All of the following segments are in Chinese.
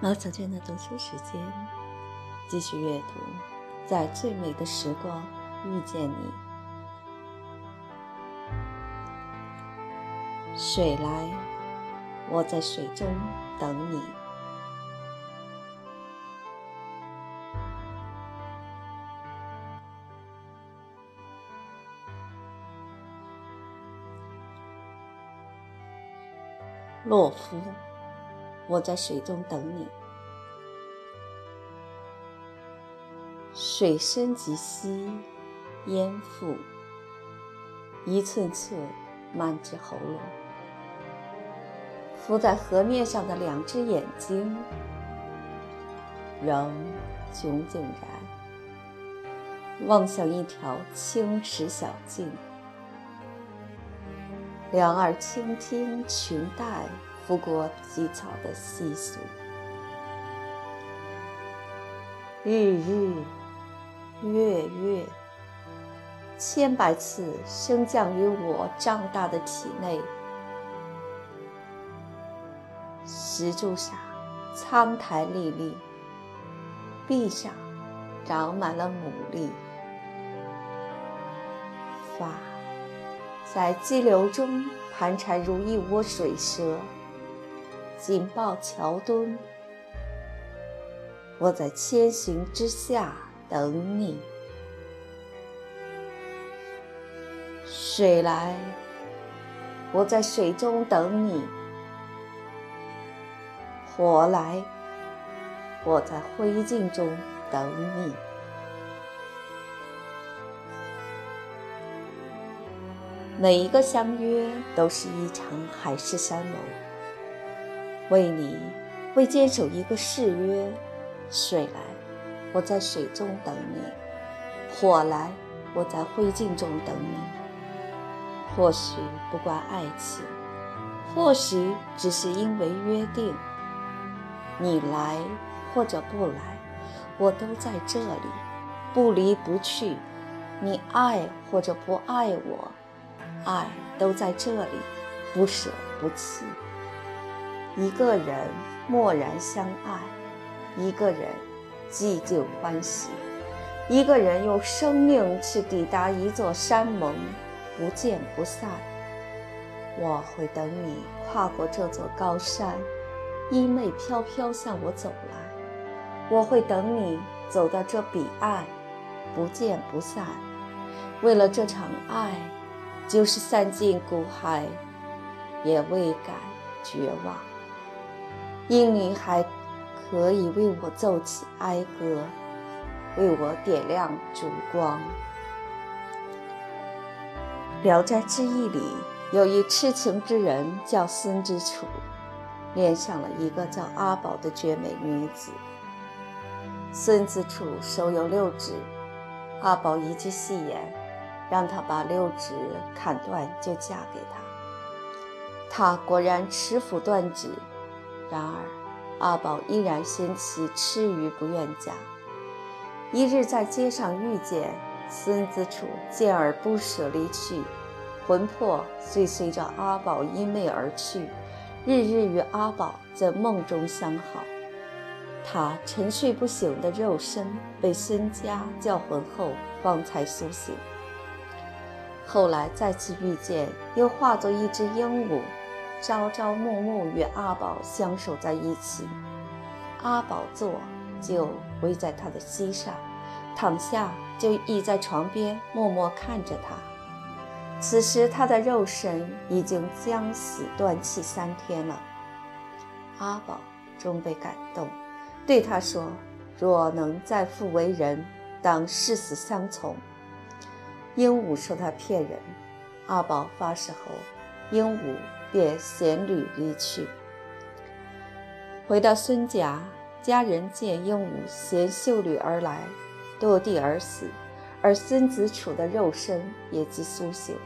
毛小娟的读书时间，继续阅读，在最美的时光遇见你。水来，我在水中等你。洛夫。我在水中等你，水深及膝，淹腹，一寸寸漫至喉咙。浮在河面上的两只眼睛，仍炯炯然，望向一条青石小径。两耳倾听裙带。拂过鸡草的细俗，日日月月，千百次升降于我胀大的体内。石柱上苍苔历历，壁上长满了牡蛎，发在激流中盘缠如一窝水蛇。紧抱桥墩，我在千寻之下等你。水来，我在水中等你；火来，我在灰烬中等你。每一个相约，都是一场海誓山盟。为你，为坚守一个誓约，水来，我在水中等你；火来，我在灰烬中等你。或许不关爱情，或许只是因为约定。你来或者不来，我都在这里，不离不去。你爱或者不爱我，爱都在这里，不舍不弃。一个人默然相爱，一个人寂静欢喜，一个人用生命去抵达一座山盟，不见不散。我会等你跨过这座高山，衣袂飘飘向我走来。我会等你走到这彼岸，不见不散。为了这场爱，就是散尽骨海，也未敢绝望。因你还可以为我奏起哀歌，为我点亮烛光。《聊斋志异》里有一痴情之人叫孙之楚，恋上了一个叫阿宝的绝美女子。孙子楚手有六指，阿宝一句戏言，让他把六指砍断就嫁给他。他果然持斧断指。然而，阿宝依然嫌弃吃鱼，不愿嫁。一日在街上遇见孙子楚，见而不舍离去，魂魄遂随着阿宝衣袂而去，日日与阿宝在梦中相好。他沉睡不醒的肉身被孙家叫魂后，方才苏醒。后来再次遇见，又化作一只鹦鹉。朝朝暮暮与阿宝相守在一起，阿宝坐就偎在他的膝上，躺下就倚在床边默默看着他。此时他的肉身已经将死断气三天了。阿宝终被感动，对他说：“若能再复为人，当誓死相从。”鹦鹉说他骗人，阿宝发誓后，鹦鹉。便衔履离去。回到孙家，家人见鹦鹉衔绣履而来，落地而死，而孙子楚的肉身也即苏醒。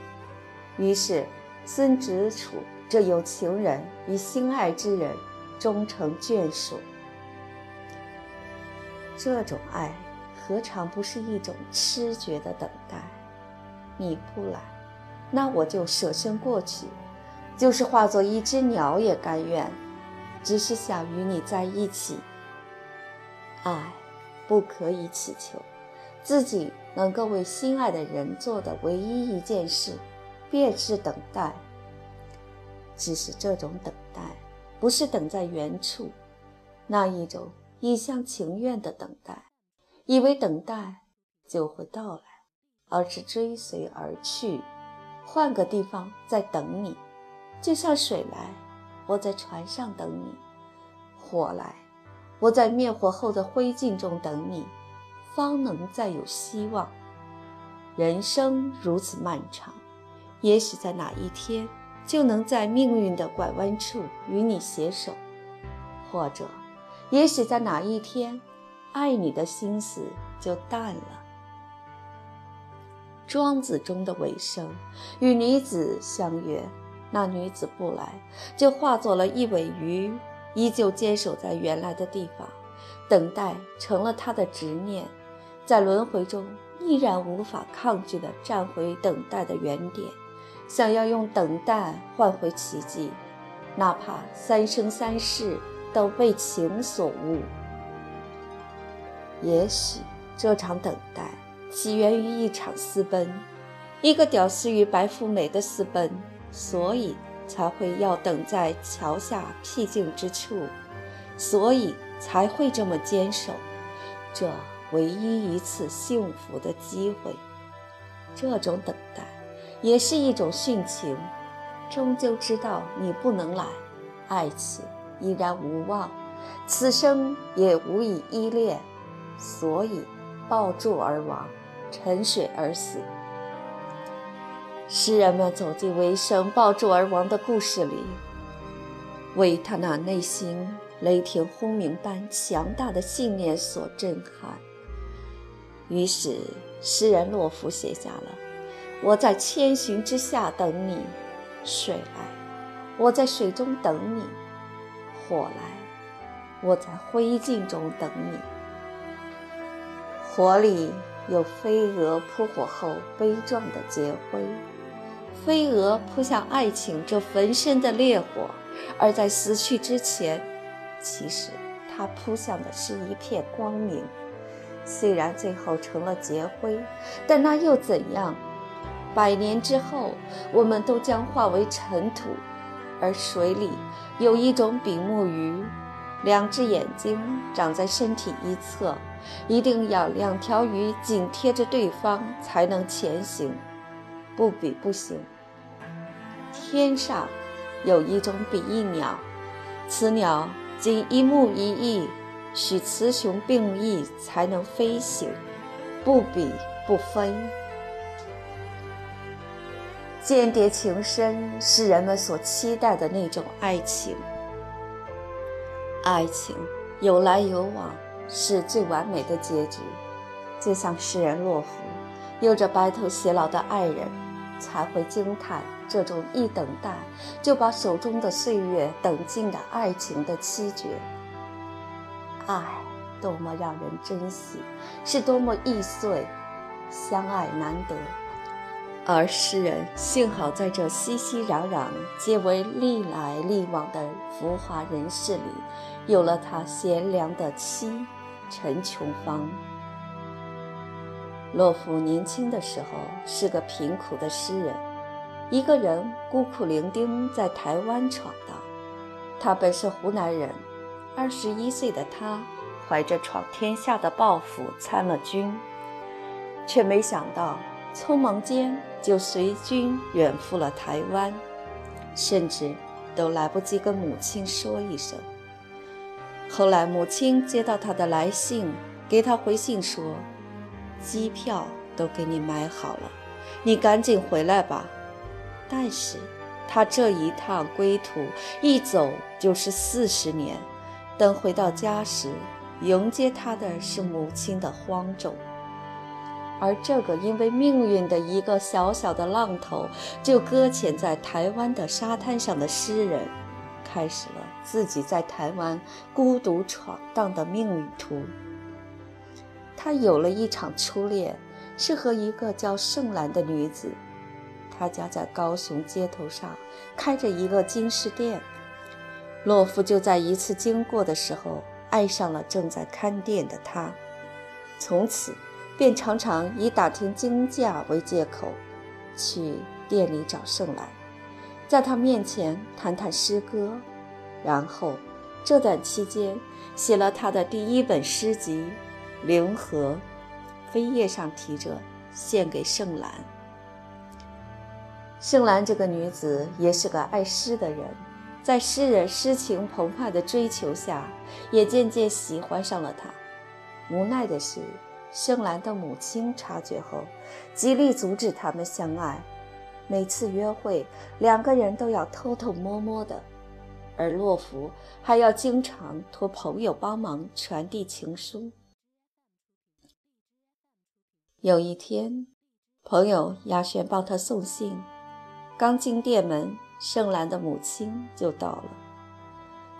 于是，孙子楚这有情人与心爱之人终成眷属。这种爱，何尝不是一种痴绝的等待？你不来，那我就舍身过去。就是化作一只鸟也甘愿。只是想与你在一起。爱，不可以祈求，自己能够为心爱的人做的唯一一件事，便是等待。只是这种等待，不是等在原处，那一种一厢情愿的等待，以为等待就会到来，而是追随而去，换个地方再等你，就像水来，我在船上等你；火来。我在灭火后的灰烬中等你，方能再有希望。人生如此漫长，也许在哪一天就能在命运的拐弯处与你携手，或者，也许在哪一天，爱你的心思就淡了。庄子中的尾声，与女子相约，那女子不来，就化作了一尾鱼。依旧坚守在原来的地方，等待成了他的执念，在轮回中依然无法抗拒地站回等待的原点，想要用等待换回奇迹，哪怕三生三世都被情所误。也许这场等待起源于一场私奔，一个屌丝与白富美的私奔，所以。才会要等在桥下僻静之处，所以才会这么坚守。这唯一一次幸福的机会，这种等待也是一种殉情。终究知道你不能来，爱情依然无望，此生也无以依恋，所以抱柱而亡，沉水而死。诗人们走进为生抱柱而亡的故事里，为他那内心雷霆轰鸣般强大的信念所震撼。于是，诗人洛夫写下了：“我在千寻之下等你，水来；我在水中等你，火来；我在灰烬中等你。”火里有飞蛾扑火后悲壮的劫灰。飞蛾扑向爱情这焚身的烈火，而在死去之前，其实它扑向的是一片光明。虽然最后成了劫灰，但那又怎样？百年之后，我们都将化为尘土。而水里有一种比目鱼，两只眼睛长在身体一侧，一定要两条鱼紧贴着对方才能前行。不比不行。天上有一种比翼鸟，此鸟仅一目一翼，需雌雄并翼才能飞行。不比不飞。间谍情深是人们所期待的那种爱情。爱情有来有往是最完美的结局，就像诗人洛夫。有着白头偕老的爱人，才会惊叹这种一等待就把手中的岁月等尽的爱情的凄绝。爱多么让人珍惜，是多么易碎，相爱难得。而诗人幸好在这熙熙攘攘、皆为历来历往的浮华人世里，有了他贤良的妻陈琼芳。洛夫年轻的时候是个贫苦的诗人，一个人孤苦伶仃在台湾闯荡。他本是湖南人，二十一岁的他怀着闯天下的抱负参了军，却没想到匆忙间就随军远赴了台湾，甚至都来不及跟母亲说一声。后来母亲接到他的来信，给他回信说。机票都给你买好了，你赶紧回来吧。但是，他这一趟归途一走就是四十年。等回到家时，迎接他的是母亲的荒冢。而这个因为命运的一个小小的浪头就搁浅在台湾的沙滩上的诗人，开始了自己在台湾孤独闯荡的命运途。他有了一场初恋，是和一个叫盛兰的女子。他家在高雄街头上开着一个金饰店，洛夫就在一次经过的时候爱上了正在看店的他，从此便常常以打听金价为借口，去店里找盛兰，在他面前谈谈诗歌，然后这段期间写了他的第一本诗集《灵河》，扉页上提着“献给盛兰”。盛兰这个女子也是个爱诗的人，在诗人诗情澎湃的追求下，也渐渐喜欢上了他。无奈的是，盛兰的母亲察觉后，极力阻止他们相爱。每次约会，两个人都要偷偷摸摸的，而洛夫还要经常托朋友帮忙传递情书。有一天，朋友亚轩帮他送信。刚进店门，盛兰的母亲就到了。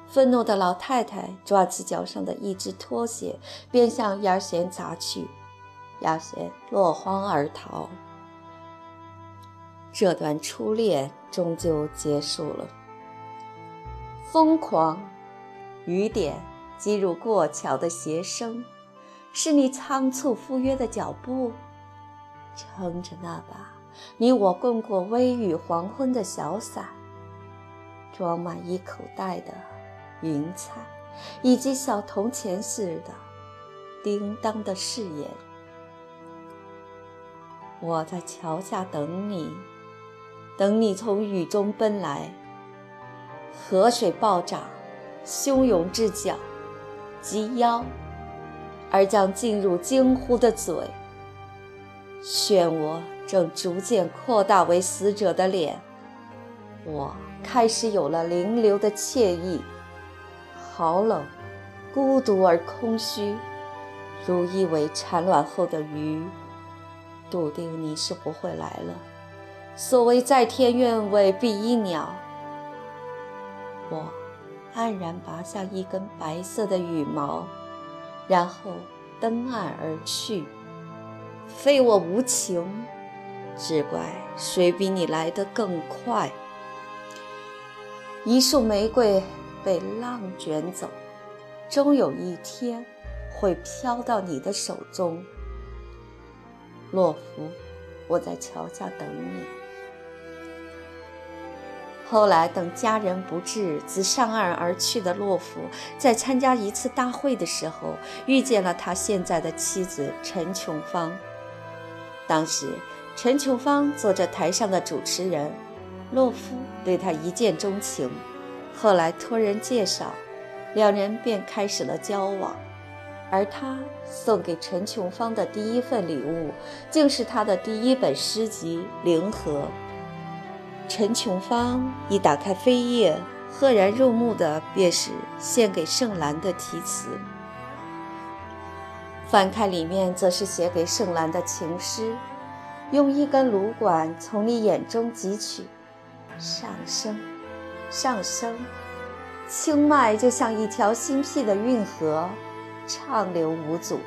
愤怒的老太太抓起脚上的一只拖鞋，便向雅贤砸去。雅贤落荒而逃。这段初恋终究结束了。疯狂，雨点击入过桥的鞋声，是你仓促赴约的脚步，撑着那把。你我共过微雨黄昏的小伞，装满一口袋的云彩，以及小铜钱似的叮当的誓言。我在桥下等你，等你从雨中奔来。河水暴涨，汹涌至脚，及腰，而将进入惊呼的嘴。漩涡。正逐渐扩大为死者的脸，我开始有了灵流的惬意。好冷，孤独而空虚，如一尾产卵后的鱼，笃定你是不会来了。所谓在天愿为比翼鸟，我黯然拔下一根白色的羽毛，然后登岸而去。非我无情。只怪谁比你来得更快？一束玫瑰被浪卷走，终有一天会飘到你的手中。洛夫，我在桥下等你。后来等家人不至，自上岸而去的洛夫，在参加一次大会的时候，遇见了他现在的妻子陈琼芳。当时。陈琼芳做着台上的主持人，洛夫对她一见钟情，后来托人介绍，两人便开始了交往。而他送给陈琼芳的第一份礼物，竟是他的第一本诗集《灵河》。陈琼芳一打开扉页，赫然入目的便是献给盛兰的题词。翻开里面，则是写给盛兰的情诗。用一根芦管从你眼中汲取，上升，上升，清脉就像一条新辟的运河，畅流无阻。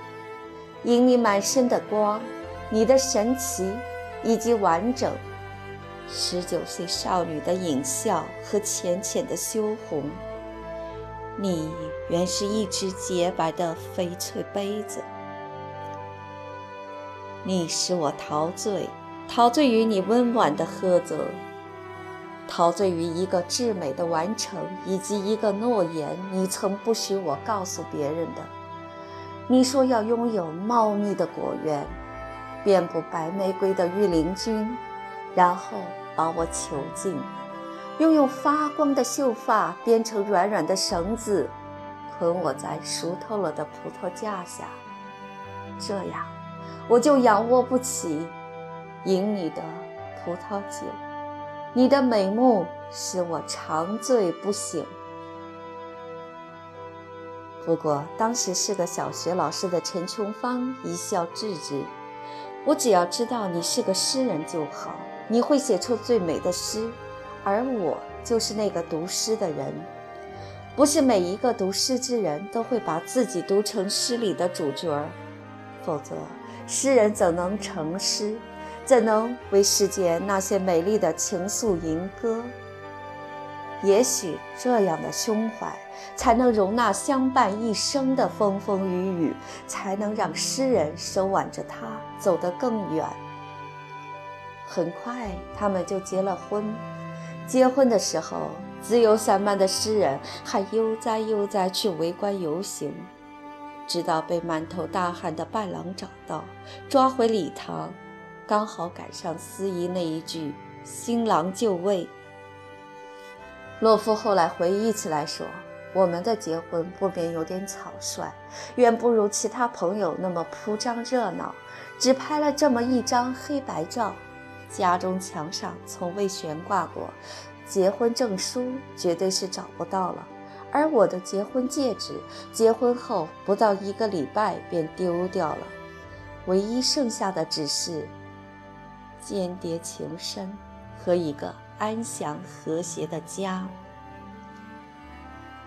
因你满身的光，你的神奇以及完整，十九岁少女的隐笑和浅浅的羞红，你原是一只洁白的翡翠杯子。你使我陶醉，陶醉于你温婉的呵责，陶醉于一个至美的完成，以及一个诺言，你曾不许我告诉别人的。你说要拥有茂密的果园，遍布白玫瑰的御林军，然后把我囚禁，又用发光的秀发编成软软的绳子，捆我在熟透了的葡萄架下，这样。我就仰卧不起，饮你的葡萄酒，你的美目使我长醉不醒。不过当时是个小学老师的陈琼芳一笑置之：“我只要知道你是个诗人就好，你会写出最美的诗，而我就是那个读诗的人。不是每一个读诗之人都会把自己读成诗里的主角儿，否则。”诗人怎能成诗？怎能为世间那些美丽的情愫吟歌？也许这样的胸怀，才能容纳相伴一生的风风雨雨，才能让诗人手挽着她走得更远。很快，他们就结了婚。结婚的时候，自由散漫的诗人还悠哉悠哉去围观游行，直到被满头大汗的伴郎找到，抓回礼堂，刚好赶上司仪那一句“新郎就位”。洛夫后来回忆起来说：“我们的结婚不免有点草率，远不如其他朋友那么铺张热闹，只拍了这么一张黑白照。”家中墙上从未悬挂过结婚证书，绝对是找不到了。而我的结婚戒指，结婚后不到一个礼拜便丢掉了。唯一剩下的只是间谍情深和一个安详和谐的家。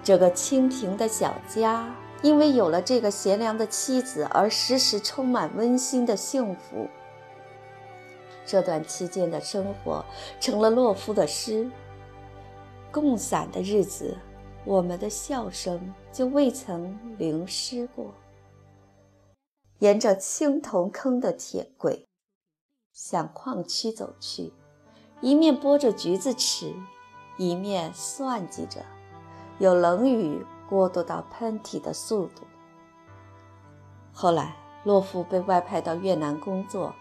这个清贫的小家，因为有了这个贤良的妻子，而时时充满温馨的幸福。这段期间的生活成了洛夫的诗。共散的日子，我们的笑声就未曾淋湿过。沿着青铜坑的铁轨，向矿区走去，一面剥着橘子吃，一面算计着有冷雨过渡到喷嚏的速度。后来，洛夫被外派到越南工作，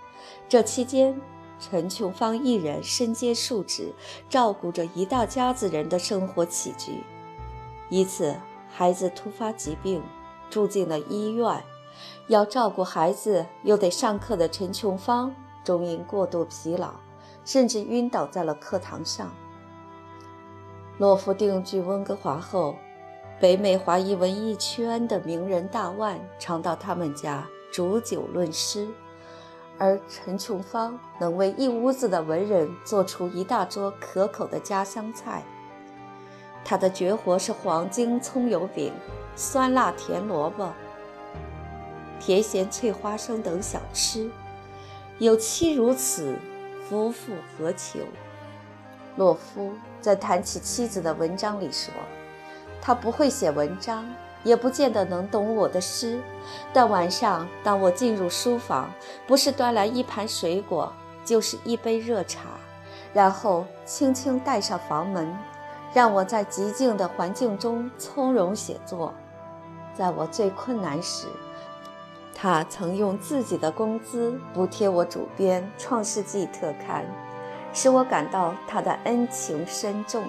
这期间。陈琼芳一人身兼数职，照顾着一大家子人的生活起居。一次，孩子突发疾病，住进了医院。要照顾孩子又得上课的陈琼芳，终因过度疲劳，甚至晕倒在了课堂上。洛夫定居温哥华后，北美华裔文艺圈的名人大腕常到他们家煮酒论诗。而陈琼芳能为一屋子的文人做出一大桌可口的家乡菜。他的绝活是黄金葱油饼、酸辣甜萝卜、甜咸脆花生等小吃。有妻如此，夫复何求？洛夫在谈起妻子的文章里说：“他不会写文章。”也不见得能懂我的诗，但晚上当我进入书房，不是端来一盘水果，就是一杯热茶，然后轻轻带上房门，让我在极静的环境中从容写作。在我最困难时，他曾用自己的工资补贴我主编《创世纪》特刊，使我感到他的恩情深重。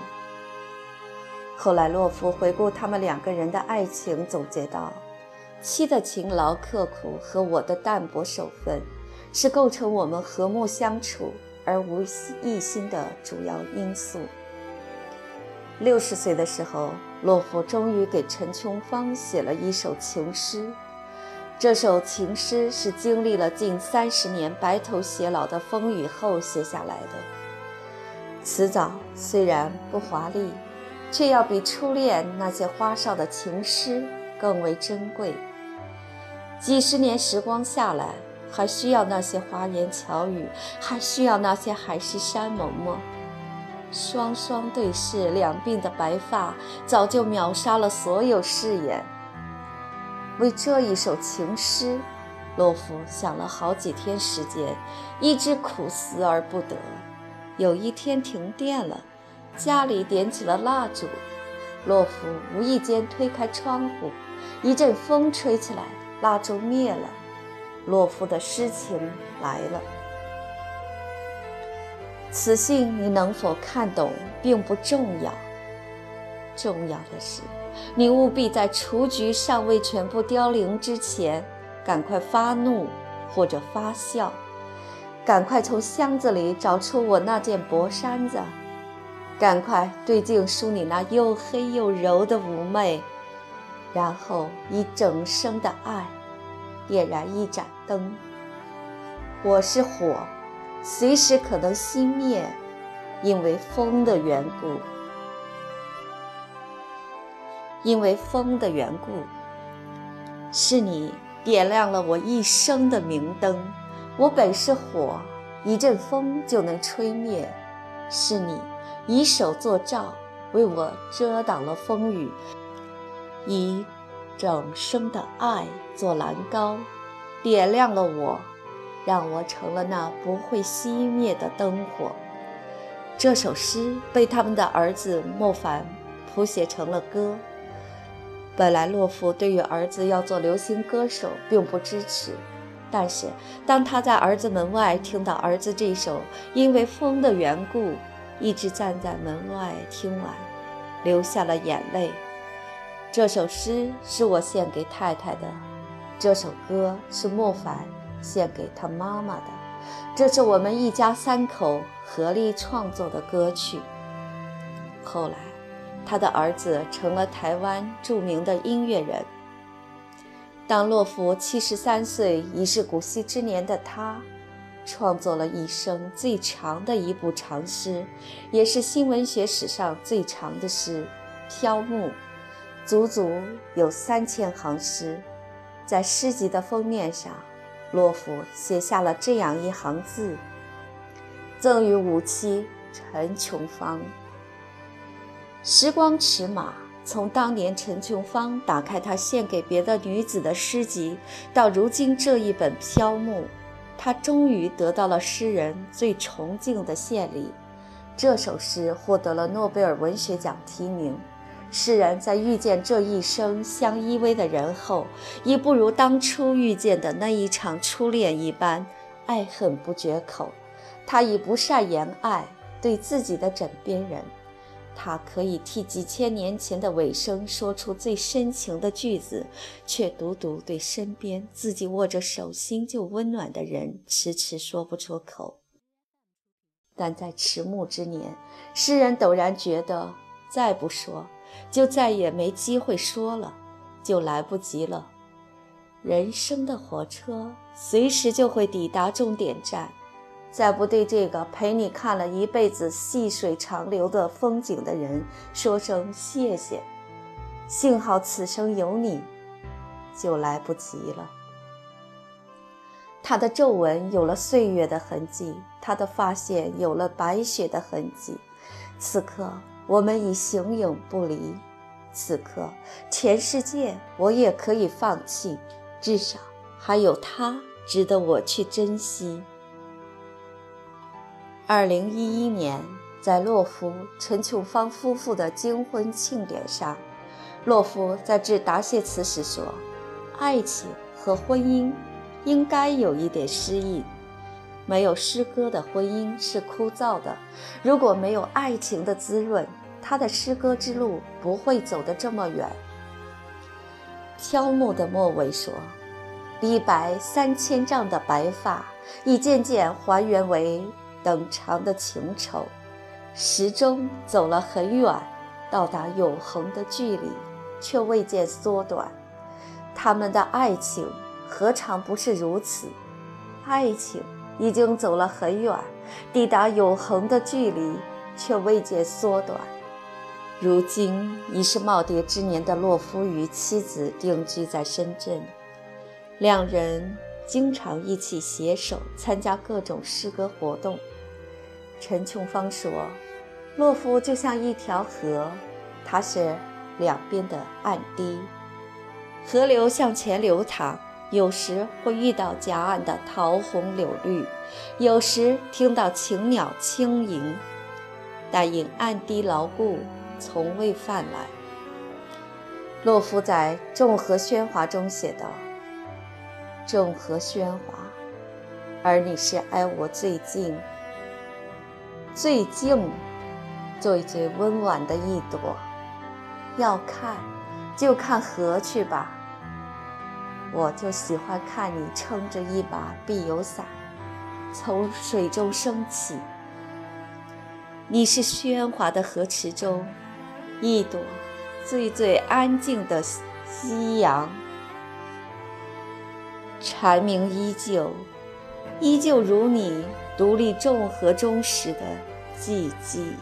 后来，洛夫回顾他们两个人的爱情，总结道：“妻的勤劳刻苦和我的淡泊守分，是构成我们和睦相处而无异心的主要因素。”六十岁的时候，洛夫终于给陈琼芳写了一首情诗。这首情诗是经历了近三十年白头偕老的风雨后写下来的。词藻虽然不华丽。却要比初恋那些花哨的情诗更为珍贵。几十年时光下来，还需要那些花言巧语，还需要那些海誓山盟吗？双双对视，两鬓的白发早就秒杀了所有誓言。为这一首情诗，洛夫想了好几天时间，一直苦思而不得。有一天停电了。家里点起了蜡烛，洛夫无意间推开窗户，一阵风吹起来，蜡烛灭了，洛夫的诗情来了。此信你能否看懂并不重要，重要的是，你务必在雏菊尚未全部凋零之前，赶快发怒或者发笑，赶快从箱子里找出我那件薄衫子。赶快对镜梳你那又黑又柔的妩媚，然后以整生的爱点燃一盏灯。我是火，随时可能熄灭，因为风的缘故。因为风的缘故，是你点亮了我一生的明灯。我本是火，一阵风就能吹灭，是你。以手作照，为我遮挡了风雨，以整生的爱做栏高，点亮了我，让我成了那不会熄灭的灯火。这首诗被他们的儿子莫凡谱写成了歌。本来洛夫对于儿子要做流行歌手并不支持，但是当他在儿子门外听到儿子这首因为风的缘故一直站在门外听完，流下了眼泪。这首诗是我献给太太的，这首歌是莫凡献给他妈妈的，这是我们一家三口合力创作的歌曲。后来。他的儿子成了台湾著名的音乐人。当洛夫七十三岁已是古稀之年的他，创作了一生最长的一部长诗，也是新文学史上最长的诗《飘木》，足足有三千行诗。在诗集的封面上，洛夫写下了这样一行字：“赠与五妻陈琼芳。”时光尺码，从当年陈琼芳打开他献给别的女子的诗集，到如今这一本《飘木》，他终于得到了诗人最崇敬的献礼。这首诗获得了诺贝尔文学奖提名。诗人在遇见这一生相依偎的人后，已不如当初遇见的那一场初恋一般爱恨不绝口。他已不善言爱，对自己的枕边人。他可以替几千年前的尾声说出最深情的句子，却独独对身边自己握着手心就温暖的人迟迟说不出口。但在迟暮之年，诗人陡然觉得，再不说，就再也没机会说了，就来不及了。人生的火车随时就会抵达终点站。再不对这个陪你看了一辈子细水长流的风景的人说声谢谢，幸好此生有你，就来不及了。他的皱纹有了岁月的痕迹，他的发线有了白雪的痕迹。此刻我们已形影不离，此刻全世界我也可以放弃，至少还有他值得我去珍惜。二零一一年，在洛夫陈琼芳夫妇的金婚庆典上，洛夫在致答谢词时说：“爱情和婚姻应该有一点诗意。没有诗歌的婚姻是枯燥的。如果没有爱情的滋润，他的诗歌之路不会走得这么远。”飘木的末尾说：“李白三千丈的白发，已渐渐还原为。”等长的情愁，始终走了很远，到达永恒的距离，却未见缩短。他们的爱情何尝不是如此？爱情已经走了很远，抵达永恒的距离，却未见缩短。如今已是耄耋之年的洛夫与妻子定居在深圳，两人。经常一起携手参加各种诗歌活动。陈琼芳说：“洛夫就像一条河，它是两边的岸堤，河流向前流淌，有时会遇到夹岸的桃红柳绿，有时听到禽鸟轻吟，但因岸堤牢固，从未泛滥。”洛夫在《众河喧哗》中写道。众河喧哗，而你是挨我最近、最静、最最温婉的一朵。要看，就看河去吧。我就喜欢看你撑着一把碧油伞，从水中升起。你是喧哗的河池中一朵最最安静的夕阳。蝉鸣依旧，依旧如你独立众河中时的寂寂。